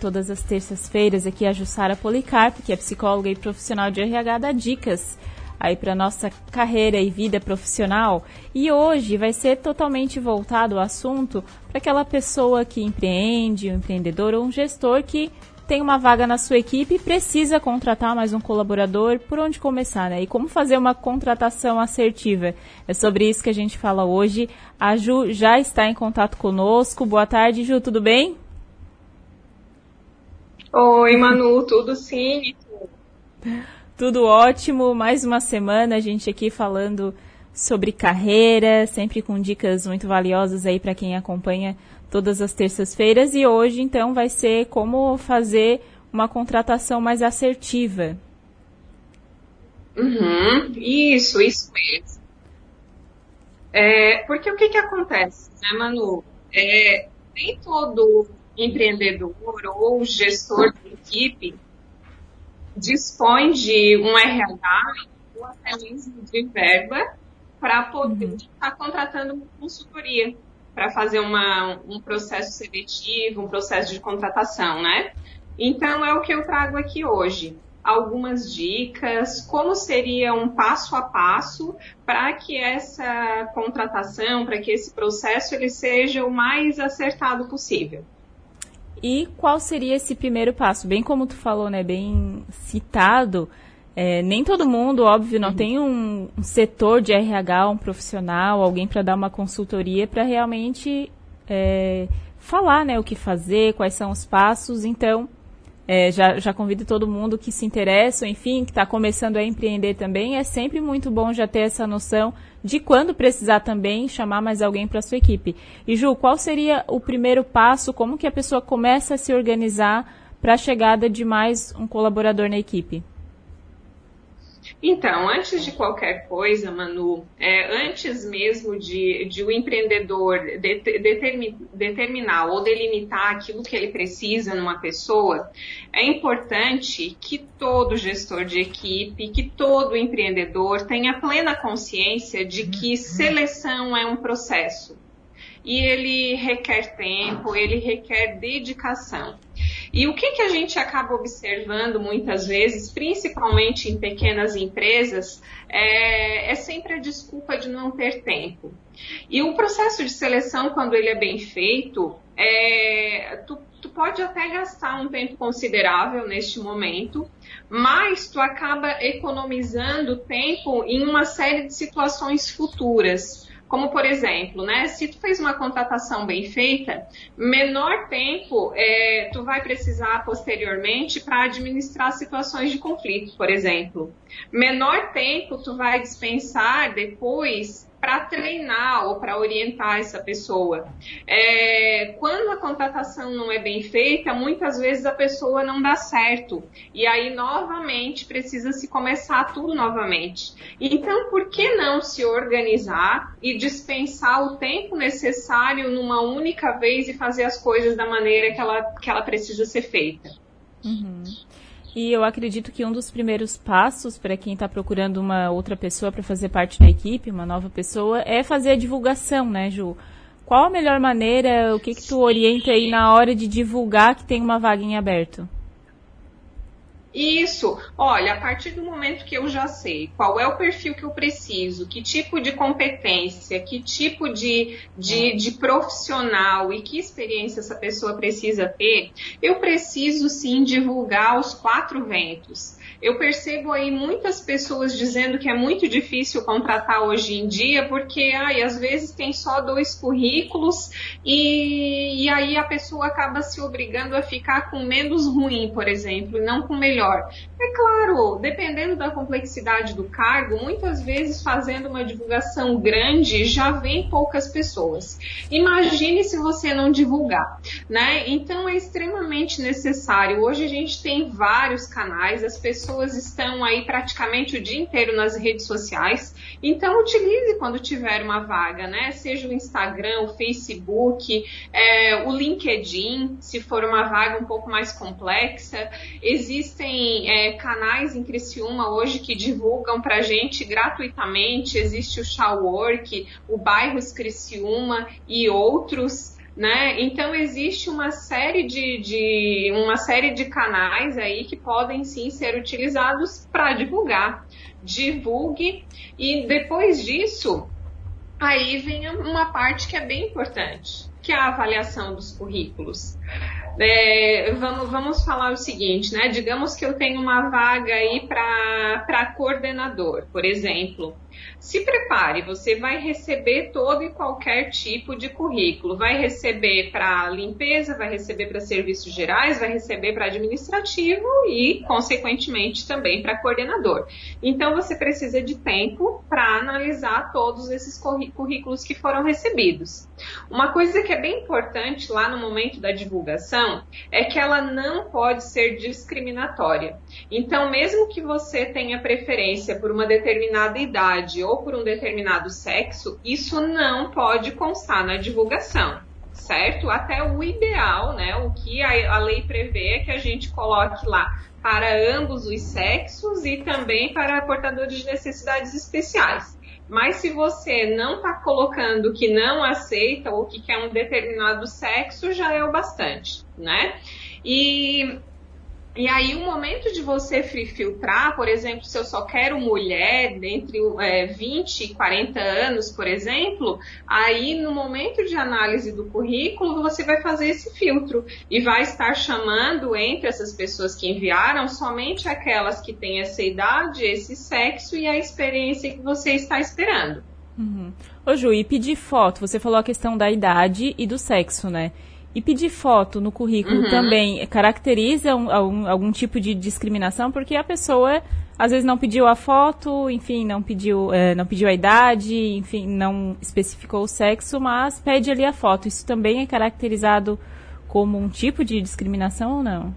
todas as terças-feiras aqui a Jussara Policarpo, que é psicóloga e profissional de RH, dá dicas aí para nossa carreira e vida profissional. E hoje vai ser totalmente voltado ao assunto para aquela pessoa que empreende, um empreendedor ou um gestor que tem uma vaga na sua equipe e precisa contratar mais um colaborador, por onde começar, né? E como fazer uma contratação assertiva? É sobre isso que a gente fala hoje. A Ju já está em contato conosco. Boa tarde, Ju, tudo bem? Oi, Manu, tudo sim? Tudo ótimo. Mais uma semana a gente aqui falando sobre carreira, sempre com dicas muito valiosas aí para quem acompanha todas as terças-feiras. E hoje, então, vai ser como fazer uma contratação mais assertiva. Uhum, isso, isso mesmo. É, porque o que, que acontece, né, Manu? É, nem todo empreendedor ou gestor de equipe dispõe de um RH ou até mesmo de verba para poder uhum. estar contratando uma consultoria para fazer uma, um processo seletivo, um processo de contratação, né? Então é o que eu trago aqui hoje. Algumas dicas, como seria um passo a passo para que essa contratação, para que esse processo ele seja o mais acertado possível. E qual seria esse primeiro passo? Bem como tu falou, né? Bem citado. É, nem todo mundo, óbvio, não uhum. tem um, um, setor de RH, um profissional, alguém para dar uma consultoria para realmente é, falar né, o que fazer, quais são os passos. Então, é, já, já convido todo mundo que se interessa, enfim, que está começando a empreender também. É sempre muito bom já ter essa noção de quando precisar também chamar mais alguém para sua equipe. E Ju, qual seria o primeiro passo? Como que a pessoa começa a se organizar para a chegada de mais um colaborador na equipe? Então, antes de qualquer coisa, Manu, é, antes mesmo de, de o empreendedor de, de, determinar ou delimitar aquilo que ele precisa numa pessoa, é importante que todo gestor de equipe, que todo empreendedor tenha plena consciência de que seleção é um processo. E ele requer tempo, ele requer dedicação. E o que, que a gente acaba observando muitas vezes, principalmente em pequenas empresas, é, é sempre a desculpa de não ter tempo. E o processo de seleção, quando ele é bem feito, é, tu, tu pode até gastar um tempo considerável neste momento, mas tu acaba economizando tempo em uma série de situações futuras. Como, por exemplo, né, se tu fez uma contratação bem feita, menor tempo é, tu vai precisar posteriormente para administrar situações de conflito, por exemplo. Menor tempo tu vai dispensar depois para treinar ou para orientar essa pessoa. É, quando a contratação não é bem feita, muitas vezes a pessoa não dá certo. E aí, novamente, precisa se começar tudo novamente. Então, por que não se organizar e dispensar o tempo necessário numa única vez e fazer as coisas da maneira que ela, que ela precisa ser feita? Uhum. E eu acredito que um dos primeiros passos para quem está procurando uma outra pessoa para fazer parte da equipe, uma nova pessoa, é fazer a divulgação, né, Ju? Qual a melhor maneira, o que que tu orienta aí na hora de divulgar que tem uma vaga em aberto? Isso. Olha, a partir do momento que eu já sei qual é o perfil que eu preciso, que tipo de competência, que tipo de, de, de profissional e que experiência essa pessoa precisa ter, eu preciso sim divulgar os quatro ventos. Eu percebo aí muitas pessoas dizendo que é muito difícil contratar hoje em dia, porque ai, às vezes tem só dois currículos e, e aí a pessoa acaba se obrigando a ficar com menos ruim, por exemplo, e não com melhor. É claro, dependendo da complexidade do cargo, muitas vezes fazendo uma divulgação grande já vem poucas pessoas. Imagine se você não divulgar, né? Então é extremamente necessário. Hoje a gente tem vários canais, as pessoas pessoas estão aí praticamente o dia inteiro nas redes sociais. Então, utilize quando tiver uma vaga, né? Seja o Instagram, o Facebook, é, o LinkedIn, se for uma vaga um pouco mais complexa. Existem é, canais em Criciúma hoje que divulgam para gente gratuitamente. Existe o Shawwork, o Bairros Criciúma e outros. Né? Então existe uma série de, de, uma série de canais aí que podem sim ser utilizados para divulgar. Divulgue e depois disso aí vem uma parte que é bem importante, que é a avaliação dos currículos. É, vamos, vamos falar o seguinte, né? Digamos que eu tenho uma vaga aí para coordenador, por exemplo. Se prepare, você vai receber todo e qualquer tipo de currículo. Vai receber para limpeza, vai receber para serviços gerais, vai receber para administrativo e, consequentemente, também para coordenador. Então, você precisa de tempo para analisar todos esses currículos que foram recebidos. Uma coisa que é bem importante lá no momento da divulgação é que ela não pode ser discriminatória. Então, mesmo que você tenha preferência por uma determinada idade ou por um determinado sexo, isso não pode constar na divulgação certo? Até o ideal, né? O que a, a, lei prevê é que a gente coloque lá para ambos os sexos e também para portadores de necessidades especiais. Mas se você não está colocando que não aceita ou que quer um determinado sexo, já é o bastante, né? E e aí, o momento de você filtrar, por exemplo, se eu só quero mulher entre é, 20 e 40 anos, por exemplo, aí no momento de análise do currículo, você vai fazer esse filtro e vai estar chamando entre essas pessoas que enviaram somente aquelas que têm essa idade, esse sexo e a experiência que você está esperando. Uhum. Ô Ju, e pedir foto, você falou a questão da idade e do sexo, né? E pedir foto no currículo uhum. também caracteriza um, algum, algum, tipo de discriminação, porque a pessoa às vezes não pediu a foto, enfim, não pediu, é, não pediu a idade, enfim, não especificou o sexo, mas pede ali a foto. Isso também é caracterizado como um tipo de discriminação ou não?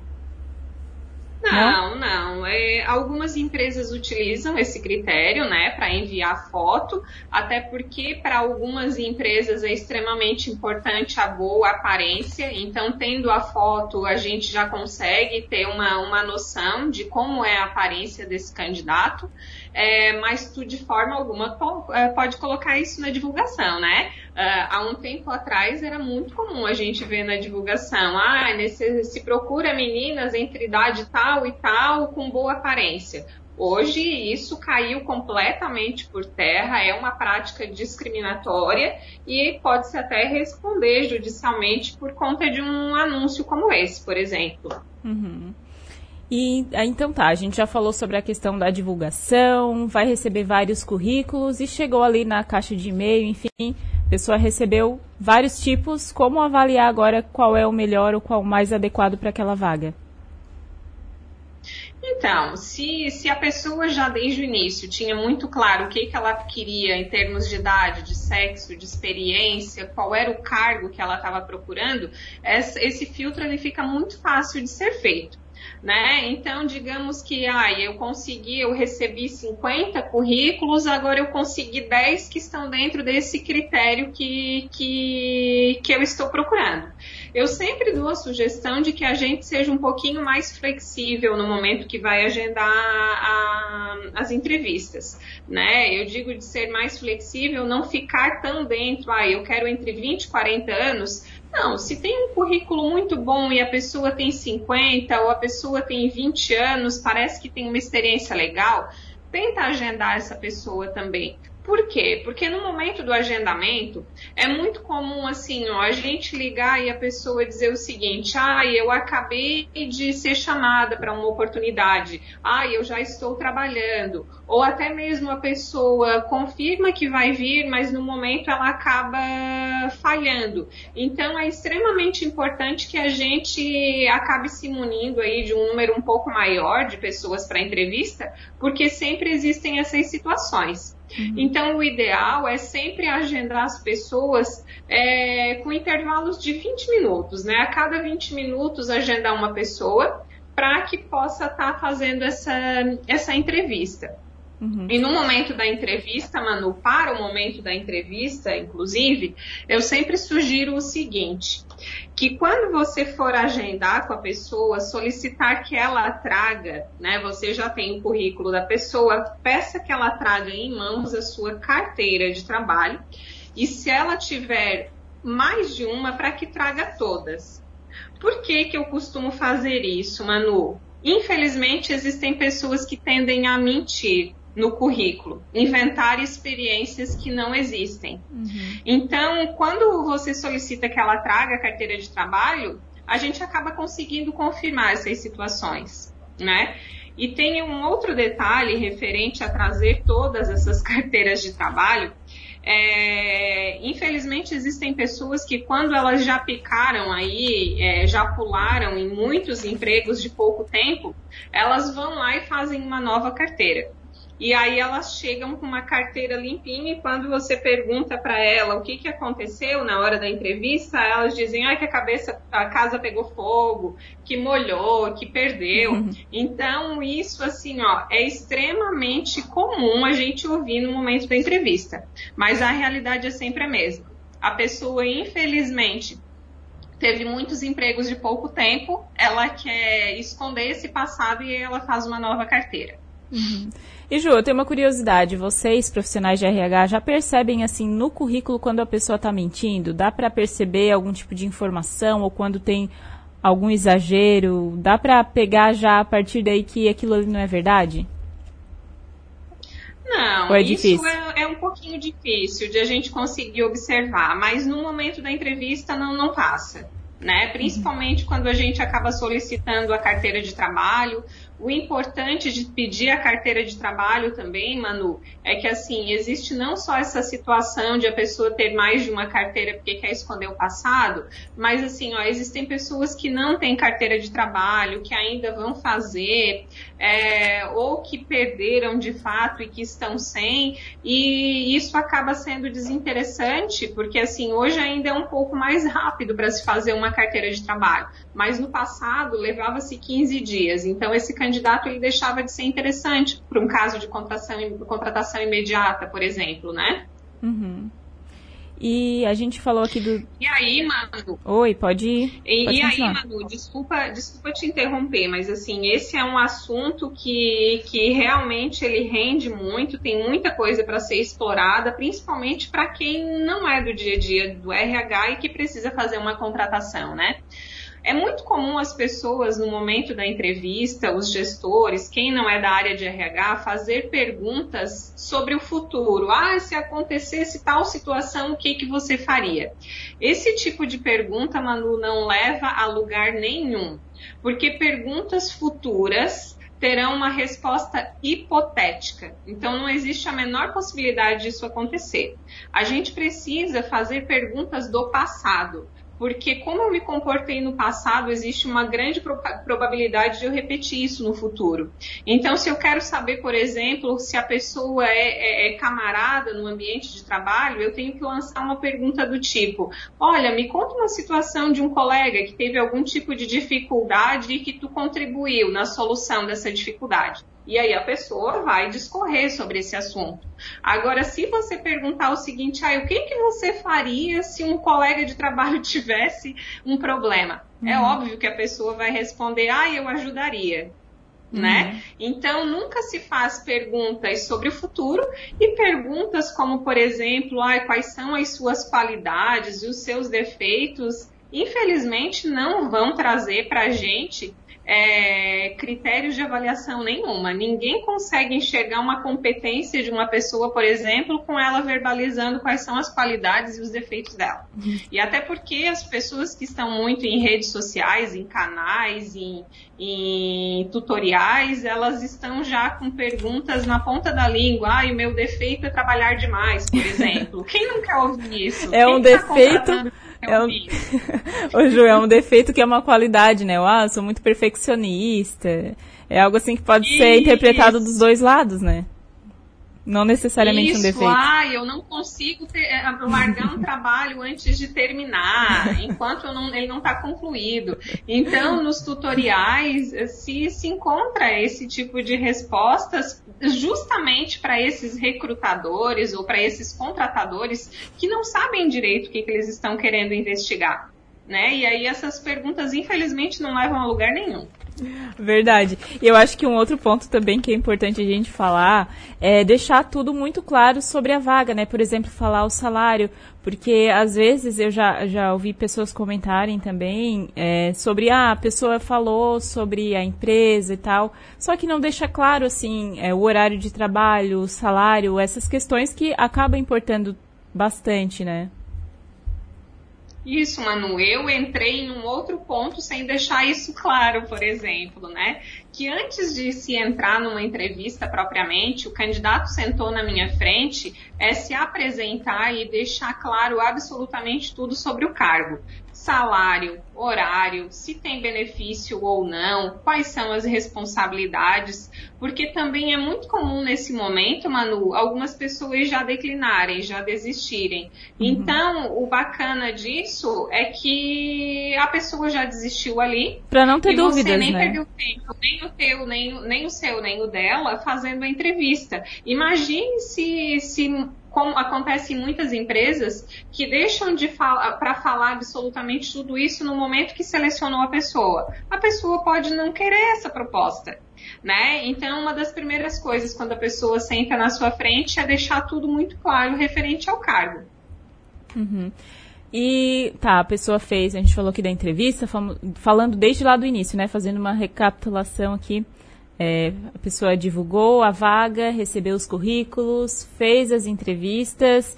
Não, não. É, algumas empresas utilizam esse critério, né, para enviar foto, até porque para algumas empresas é extremamente importante a boa aparência. Então, tendo a foto, a gente já consegue ter uma, uma noção de como é a aparência desse candidato é, mas tu de forma alguma é, pode colocar isso na divulgação, né? Uh, há um tempo atrás era muito comum a gente ver na divulgação, ah, nesse, se procura meninas entre idade tal e tal com boa aparência. Hoje isso caiu completamente por terra, é uma prática discriminatória e pode-se até responder judicialmente por conta de um anúncio como esse, por exemplo. Uhum. E ah, então tá, a gente já falou sobre a questão da divulgação, vai receber vários currículos e chegou ali na caixa de e-mail, enfim, a pessoa recebeu vários tipos. Como avaliar agora qual é o melhor ou qual mais adequado para aquela vaga? Então, se, se a pessoa já desde o início tinha muito claro o que, que ela queria em termos de idade, de sexo, de experiência, qual era o cargo que ela estava procurando, esse filtro ele fica muito fácil de ser feito né? Então, digamos que ah, eu consegui, eu recebi 50 currículos, agora eu consegui 10 que estão dentro desse critério que, que, que eu estou procurando. Eu sempre dou a sugestão de que a gente seja um pouquinho mais flexível no momento que vai agendar a, as entrevistas, né? Eu digo de ser mais flexível, não ficar tão dentro, ah, eu quero entre 20 e 40 anos, não, se tem um currículo muito bom e a pessoa tem 50 ou a pessoa tem 20 anos, parece que tem uma experiência legal, tenta agendar essa pessoa também. Por quê? Porque no momento do agendamento é muito comum assim, ó, a gente ligar e a pessoa dizer o seguinte: "Ah, eu acabei de ser chamada para uma oportunidade. Ah, eu já estou trabalhando." Ou até mesmo a pessoa confirma que vai vir, mas no momento ela acaba falhando. Então é extremamente importante que a gente acabe se munindo aí de um número um pouco maior de pessoas para entrevista, porque sempre existem essas situações. Uhum. Então, o ideal é sempre agendar as pessoas é, com intervalos de 20 minutos, né? A cada 20 minutos, agendar uma pessoa para que possa estar tá fazendo essa, essa entrevista. Uhum. E no momento da entrevista, Manu, para o momento da entrevista, inclusive, eu sempre sugiro o seguinte: que quando você for agendar com a pessoa, solicitar que ela traga, né? Você já tem o currículo da pessoa, peça que ela traga em mãos a sua carteira de trabalho. E se ela tiver mais de uma para que traga todas. Por que, que eu costumo fazer isso, Manu? Infelizmente, existem pessoas que tendem a mentir no currículo, inventar experiências que não existem. Uhum. Então, quando você solicita que ela traga a carteira de trabalho, a gente acaba conseguindo confirmar essas situações, né? E tem um outro detalhe referente a trazer todas essas carteiras de trabalho, é, infelizmente existem pessoas que quando elas já picaram aí, é, já pularam em muitos empregos de pouco tempo, elas vão lá e fazem uma nova carteira. E aí elas chegam com uma carteira limpinha e quando você pergunta para ela o que, que aconteceu na hora da entrevista, elas dizem ah, que a cabeça, a casa pegou fogo, que molhou, que perdeu. Uhum. Então isso assim, ó, é extremamente comum a gente ouvir no momento da entrevista. Mas a realidade é sempre a mesma. A pessoa, infelizmente, teve muitos empregos de pouco tempo, ela quer esconder esse passado e ela faz uma nova carteira. Uhum. E Ju, eu tenho uma curiosidade. Vocês, profissionais de RH, já percebem assim no currículo quando a pessoa está mentindo? Dá para perceber algum tipo de informação ou quando tem algum exagero? Dá para pegar já a partir daí que aquilo ali não é verdade? Não, é isso é, é, um pouquinho difícil de a gente conseguir observar, mas no momento da entrevista não, não passa. Né? Principalmente uhum. quando a gente acaba solicitando a carteira de trabalho o importante de pedir a carteira de trabalho também, Manu, é que assim, existe não só essa situação de a pessoa ter mais de uma carteira porque quer esconder o passado, mas assim, ó, existem pessoas que não têm carteira de trabalho, que ainda vão fazer, é, ou que perderam de fato e que estão sem, e isso acaba sendo desinteressante, porque assim, hoje ainda é um pouco mais rápido para se fazer uma carteira de trabalho, mas no passado levava-se 15 dias, então esse candidato ele deixava de ser interessante para um caso de contratação, contratação imediata, por exemplo, né? Uhum. E a gente falou aqui do. E aí, Manu? Oi, pode ir. E, pode e aí, Manu, desculpa, desculpa te interromper, mas assim, esse é um assunto que, que realmente ele rende muito, tem muita coisa para ser explorada, principalmente para quem não é do dia a dia do RH e que precisa fazer uma contratação, né? É muito comum as pessoas, no momento da entrevista, os gestores, quem não é da área de RH, fazer perguntas sobre o futuro. Ah, se acontecesse tal situação, o que, que você faria? Esse tipo de pergunta, Manu, não leva a lugar nenhum, porque perguntas futuras terão uma resposta hipotética. Então, não existe a menor possibilidade disso acontecer. A gente precisa fazer perguntas do passado porque como eu me comportei no passado, existe uma grande pro probabilidade de eu repetir isso no futuro. Então, se eu quero saber, por exemplo, se a pessoa é, é, é camarada no ambiente de trabalho, eu tenho que lançar uma pergunta do tipo: Olha, me conta uma situação de um colega que teve algum tipo de dificuldade e que tu contribuiu na solução dessa dificuldade. E aí a pessoa vai discorrer sobre esse assunto. Agora, se você perguntar o seguinte, ah, o que, que você faria se um colega de trabalho tivesse um problema? É uhum. É óbvio que a pessoa vai responder, ah, eu ajudaria. Uhum. Né? Então, nunca se faz perguntas sobre o futuro e perguntas como, por exemplo, ah, quais são as suas qualidades e os seus defeitos, infelizmente não vão trazer para a gente é, critérios de avaliação nenhuma. Ninguém consegue enxergar uma competência de uma pessoa, por exemplo, com ela verbalizando quais são as qualidades e os defeitos dela. E até porque as pessoas que estão muito em redes sociais, em canais, em, em tutoriais, elas estão já com perguntas na ponta da língua. Ah, o meu defeito é trabalhar demais, por exemplo. Quem não quer ouvir isso? É Quem um tá defeito é um... Ô, Ju, é um defeito que é uma qualidade, né? Ah, eu sou muito perfeccionista. É algo assim que pode Isso. ser interpretado dos dois lados, né? Não necessariamente Isso, um defeito. Ah, eu não consigo ter, é, largar um trabalho antes de terminar, enquanto não, ele não está concluído. Então, nos tutoriais, se, se encontra esse tipo de respostas justamente para esses recrutadores ou para esses contratadores que não sabem direito o que, que eles estão querendo investigar. Né? E aí essas perguntas, infelizmente, não levam a lugar nenhum. Verdade. E eu acho que um outro ponto também que é importante a gente falar é deixar tudo muito claro sobre a vaga, né? Por exemplo, falar o salário, porque às vezes eu já, já ouvi pessoas comentarem também é, sobre ah, a pessoa falou sobre a empresa e tal, só que não deixa claro assim é, o horário de trabalho, o salário, essas questões que acabam importando bastante, né? Isso, Manu, eu entrei em um outro ponto sem deixar isso claro, por exemplo, né? Que antes de se entrar numa entrevista propriamente, o candidato sentou na minha frente é se apresentar e deixar claro absolutamente tudo sobre o cargo salário, horário, se tem benefício ou não, quais são as responsabilidades, porque também é muito comum nesse momento, Manu, algumas pessoas já declinarem, já desistirem. Uhum. Então, o bacana disso é que a pessoa já desistiu ali. Para não ter dúvidas, você nem né? perdeu tempo, nem o teu, nem, nem o seu, nem o dela, fazendo a entrevista. Imagine se, se como acontece em muitas empresas, que deixam de falar para falar absolutamente tudo isso no momento que selecionou a pessoa. A pessoa pode não querer essa proposta. Né? Então, uma das primeiras coisas quando a pessoa senta na sua frente é deixar tudo muito claro referente ao cargo. Uhum. E tá, a pessoa fez, a gente falou aqui da entrevista, falando desde lá do início, né? Fazendo uma recapitulação aqui é, a pessoa divulgou a vaga, recebeu os currículos, fez as entrevistas,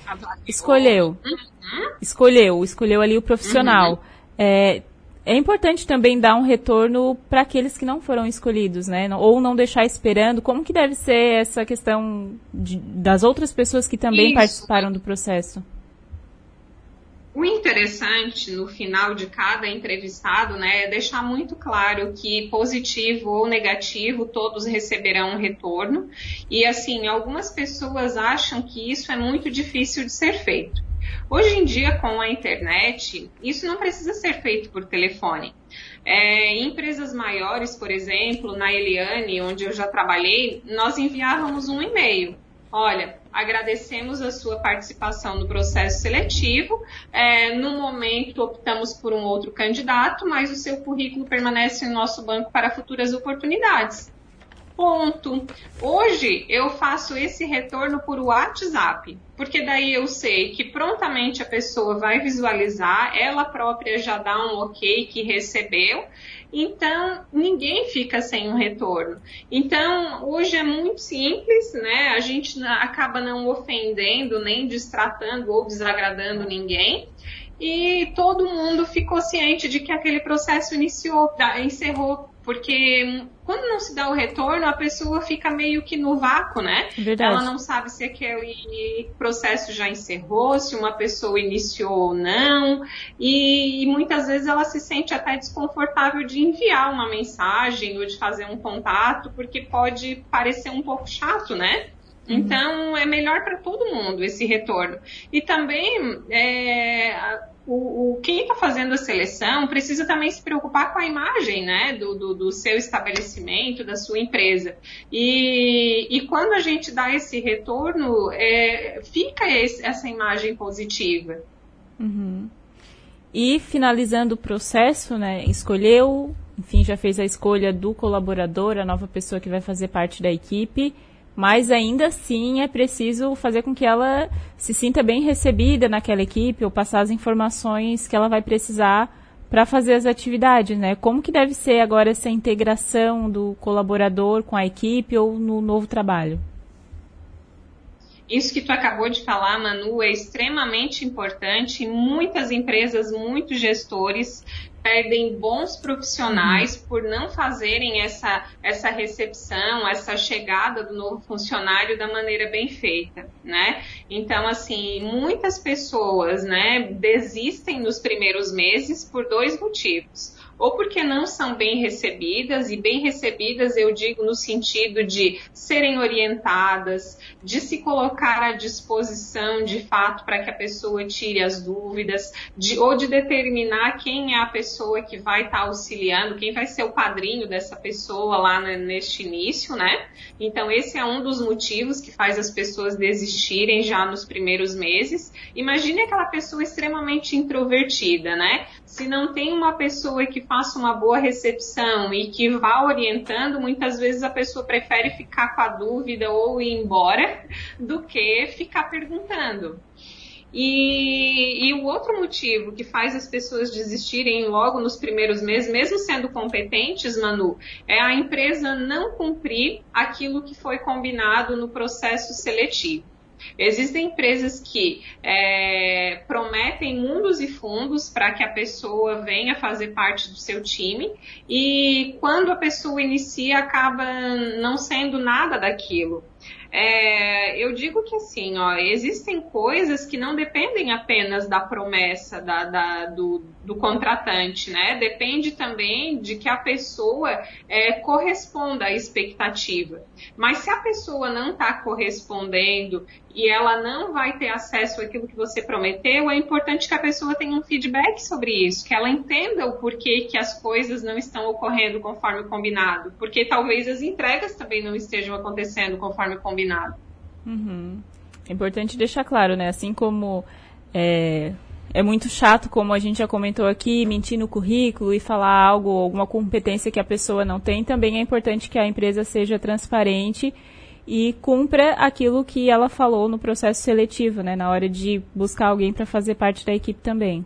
escolheu. Uhum. Escolheu, escolheu ali o profissional. Uhum. É, é importante também dar um retorno para aqueles que não foram escolhidos, né? Ou não deixar esperando. Como que deve ser essa questão de, das outras pessoas que também Isso. participaram do processo? O interessante no final de cada entrevistado né, é deixar muito claro que positivo ou negativo todos receberão um retorno. E assim, algumas pessoas acham que isso é muito difícil de ser feito. Hoje em dia, com a internet, isso não precisa ser feito por telefone. É, em empresas maiores, por exemplo, na Eliane, onde eu já trabalhei, nós enviávamos um e-mail. Olha, agradecemos a sua participação no processo seletivo. É, no momento, optamos por um outro candidato, mas o seu currículo permanece no nosso banco para futuras oportunidades. Ponto. Hoje eu faço esse retorno por WhatsApp, porque daí eu sei que prontamente a pessoa vai visualizar, ela própria já dá um ok que recebeu então, ninguém fica sem um retorno. Então, hoje é muito simples, né? A gente acaba não ofendendo, nem destratando ou desagradando ninguém. E todo mundo ficou ciente de que aquele processo iniciou, encerrou porque quando não se dá o retorno, a pessoa fica meio que no vácuo, né? Verdade. Ela não sabe se aquele processo já encerrou, se uma pessoa iniciou ou não, e, e muitas vezes ela se sente até desconfortável de enviar uma mensagem ou de fazer um contato, porque pode parecer um pouco chato, né? Uhum. Então é melhor para todo mundo esse retorno. E também é, o, o quem está fazendo a seleção precisa também se preocupar com a imagem né, do, do, do seu estabelecimento, da sua empresa. E, e quando a gente dá esse retorno, é, fica esse, essa imagem positiva. Uhum. E finalizando o processo, né, escolheu, enfim, já fez a escolha do colaborador, a nova pessoa que vai fazer parte da equipe mas ainda assim é preciso fazer com que ela se sinta bem recebida naquela equipe ou passar as informações que ela vai precisar para fazer as atividades, né? Como que deve ser agora essa integração do colaborador com a equipe ou no novo trabalho? Isso que tu acabou de falar, Manu, é extremamente importante. Muitas empresas, muitos gestores perdem bons profissionais uhum. por não fazerem essa, essa recepção, essa chegada do novo funcionário da maneira bem feita, né? Então, assim, muitas pessoas, né, desistem nos primeiros meses por dois motivos ou porque não são bem recebidas, e bem recebidas eu digo no sentido de serem orientadas, de se colocar à disposição de fato para que a pessoa tire as dúvidas, de, ou de determinar quem é a pessoa que vai estar tá auxiliando, quem vai ser o padrinho dessa pessoa lá neste início, né? Então, esse é um dos motivos que faz as pessoas desistirem já nos primeiros meses. Imagine aquela pessoa extremamente introvertida, né? Se não tem uma pessoa que faça uma boa recepção e que vá orientando, muitas vezes a pessoa prefere ficar com a dúvida ou ir embora do que ficar perguntando. E, e, o outro motivo que faz as pessoas desistirem logo nos primeiros meses, mesmo sendo competentes, Manu, é a empresa não cumprir aquilo que foi combinado no processo seletivo. Existem empresas que é, prometem mundos e fundos para que a pessoa venha fazer parte do seu time e quando a pessoa inicia acaba não sendo nada daquilo. É, eu digo que assim, ó, existem coisas que não dependem apenas da promessa da, da, do, do, contratante, né? Depende também de que a pessoa é, corresponda à expectativa. Mas se a pessoa não está correspondendo e ela não vai ter acesso àquilo que você prometeu, é importante que a pessoa tenha um feedback sobre isso, que ela entenda o porquê que as coisas não estão ocorrendo conforme combinado, porque talvez as entregas também não estejam acontecendo conforme combinado. Uhum. É importante deixar claro, né? Assim como é, é muito chato, como a gente já comentou aqui, mentir no currículo e falar algo, alguma competência que a pessoa não tem, também é importante que a empresa seja transparente e cumpra aquilo que ela falou no processo seletivo, né, na hora de buscar alguém para fazer parte da equipe também.